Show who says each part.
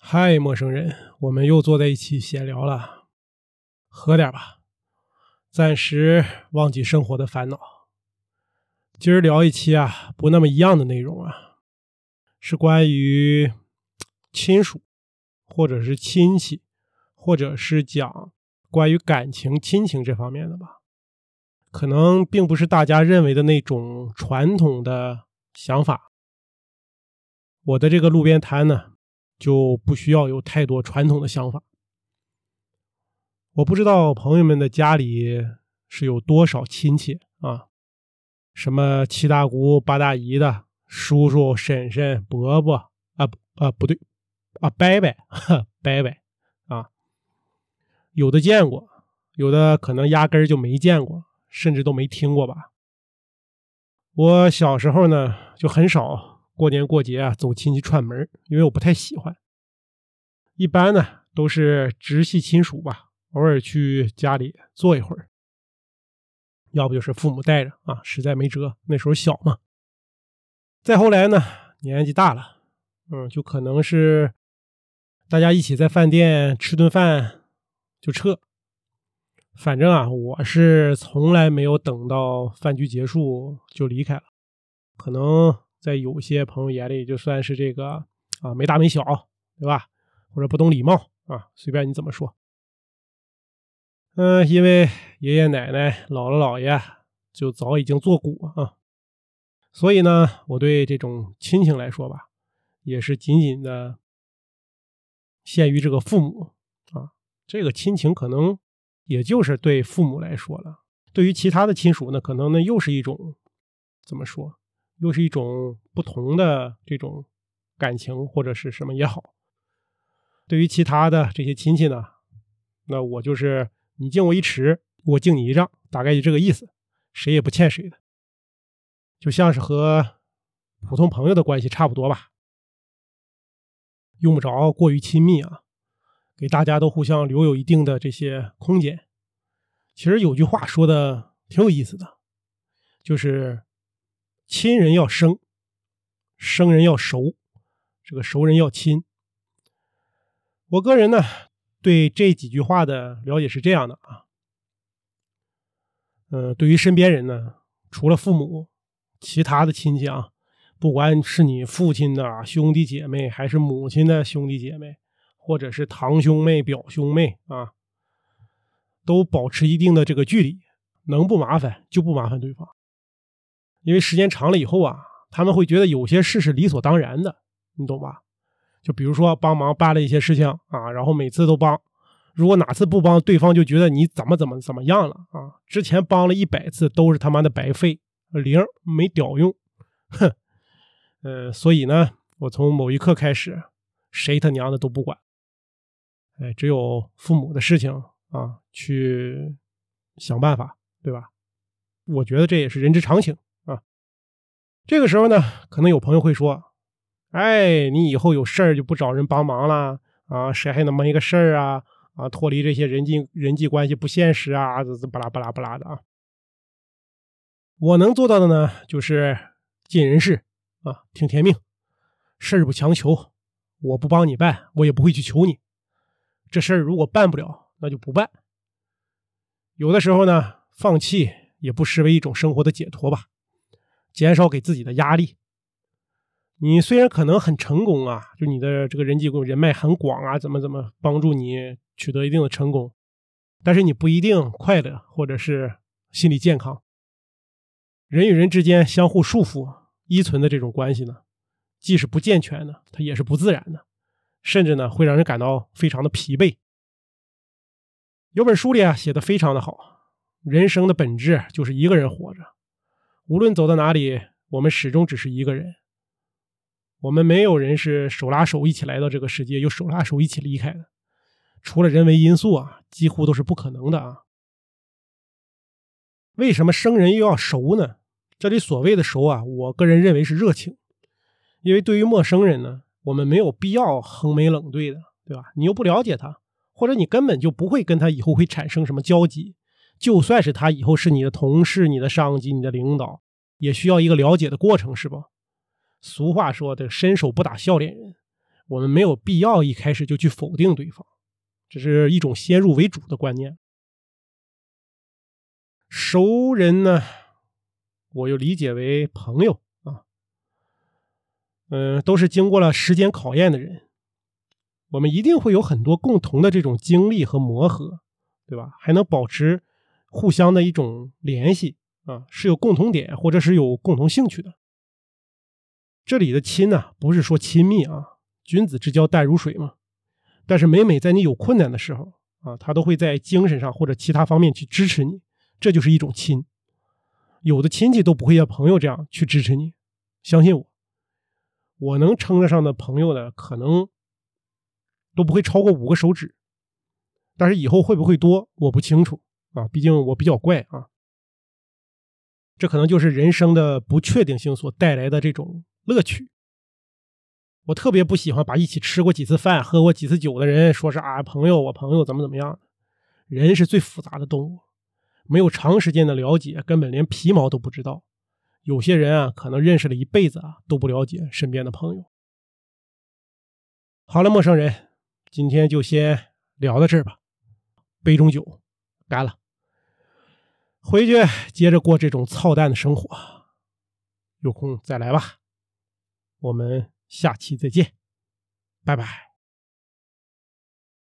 Speaker 1: 嗨，陌生人，我们又坐在一起闲聊了，喝点吧，暂时忘记生活的烦恼。今儿聊一期啊，不那么一样的内容啊，是关于亲属，或者是亲戚，或者是讲关于感情、亲情这方面的吧。可能并不是大家认为的那种传统的想法。我的这个路边摊呢。就不需要有太多传统的想法。我不知道朋友们的家里是有多少亲戚啊，什么七大姑八大姨的，叔叔婶婶伯伯啊啊不对啊伯伯伯伯啊，有的见过，有的可能压根儿就没见过，甚至都没听过吧。我小时候呢，就很少。过年过节啊，走亲戚串门，因为我不太喜欢。一般呢都是直系亲属吧，偶尔去家里坐一会儿，要不就是父母带着啊，实在没辙。那时候小嘛。再后来呢，年纪大了，嗯，就可能是大家一起在饭店吃顿饭就撤。反正啊，我是从来没有等到饭局结束就离开了，可能。在有些朋友眼里，就算是这个啊没大没小，对吧？或者不懂礼貌啊，随便你怎么说。嗯，因为爷爷奶奶、姥姥姥爷就早已经作古啊，所以呢，我对这种亲情来说吧，也是仅仅的限于这个父母啊。这个亲情可能也就是对父母来说了，对于其他的亲属呢，可能呢又是一种怎么说？又是一种不同的这种感情，或者是什么也好。对于其他的这些亲戚呢，那我就是你敬我一尺，我敬你一丈，大概就这个意思，谁也不欠谁的，就像是和普通朋友的关系差不多吧，用不着过于亲密啊，给大家都互相留有一定的这些空间。其实有句话说的挺有意思的，就是。亲人要生，生人要熟，这个熟人要亲。我个人呢，对这几句话的了解是这样的啊，呃，对于身边人呢，除了父母，其他的亲戚啊，不管是你父亲的兄弟姐妹，还是母亲的兄弟姐妹，或者是堂兄妹、表兄妹啊，都保持一定的这个距离，能不麻烦就不麻烦对方。因为时间长了以后啊，他们会觉得有些事是理所当然的，你懂吧？就比如说帮忙办了一些事情啊，然后每次都帮，如果哪次不帮，对方就觉得你怎么怎么怎么样了啊？之前帮了一百次都是他妈的白费，零没屌用，哼，呃，所以呢，我从某一刻开始，谁他娘的都不管，哎，只有父母的事情啊，去想办法，对吧？我觉得这也是人之常情。这个时候呢，可能有朋友会说：“哎，你以后有事儿就不找人帮忙了啊？谁还那么一个事儿啊？啊，脱离这些人际人际关系不现实啊？这这巴拉巴拉巴拉的啊！”我能做到的呢，就是尽人事啊，听天命，事儿不强求，我不帮你办，我也不会去求你。这事儿如果办不了，那就不办。有的时候呢，放弃也不失为一种生活的解脱吧。减少给自己的压力。你虽然可能很成功啊，就你的这个人际人脉很广啊，怎么怎么帮助你取得一定的成功，但是你不一定快乐或者是心理健康。人与人之间相互束缚依存的这种关系呢，既是不健全的，它也是不自然的，甚至呢会让人感到非常的疲惫。有本书里啊写的非常的好，人生的本质就是一个人活着。无论走到哪里，我们始终只是一个人。我们没有人是手拉手一起来到这个世界，又手拉手一起离开的。除了人为因素啊，几乎都是不可能的啊。为什么生人又要熟呢？这里所谓的熟啊，我个人认为是热情。因为对于陌生人呢，我们没有必要横眉冷对的，对吧？你又不了解他，或者你根本就不会跟他以后会产生什么交集。就算是他以后是你的同事、你的上级、你的领导，也需要一个了解的过程，是吧？俗话说的“伸手不打笑脸人”，我们没有必要一开始就去否定对方，这是一种先入为主的观念。熟人呢，我又理解为朋友啊，嗯，都是经过了时间考验的人，我们一定会有很多共同的这种经历和磨合，对吧？还能保持互相的一种联系啊，是有共同点或者是有共同兴趣的。这里的亲呢，不是说亲密啊，君子之交淡如水嘛。但是每每在你有困难的时候啊，他都会在精神上或者其他方面去支持你。这就是一种亲，有的亲戚都不会像朋友这样去支持你。相信我，我能称得上的朋友呢，可能都不会超过五个手指。但是以后会不会多，我不清楚啊。毕竟我比较怪啊。这可能就是人生的不确定性所带来的这种乐趣。我特别不喜欢把一起吃过几次饭、喝过几次酒的人说是啊朋友，我朋友怎么怎么样。人是最复杂的动物。没有长时间的了解，根本连皮毛都不知道。有些人啊，可能认识了一辈子啊，都不了解身边的朋友。好了，陌生人，今天就先聊到这儿吧。杯中酒，干了。回去接着过这种操蛋的生活。有空再来吧。我们下期再见，拜拜。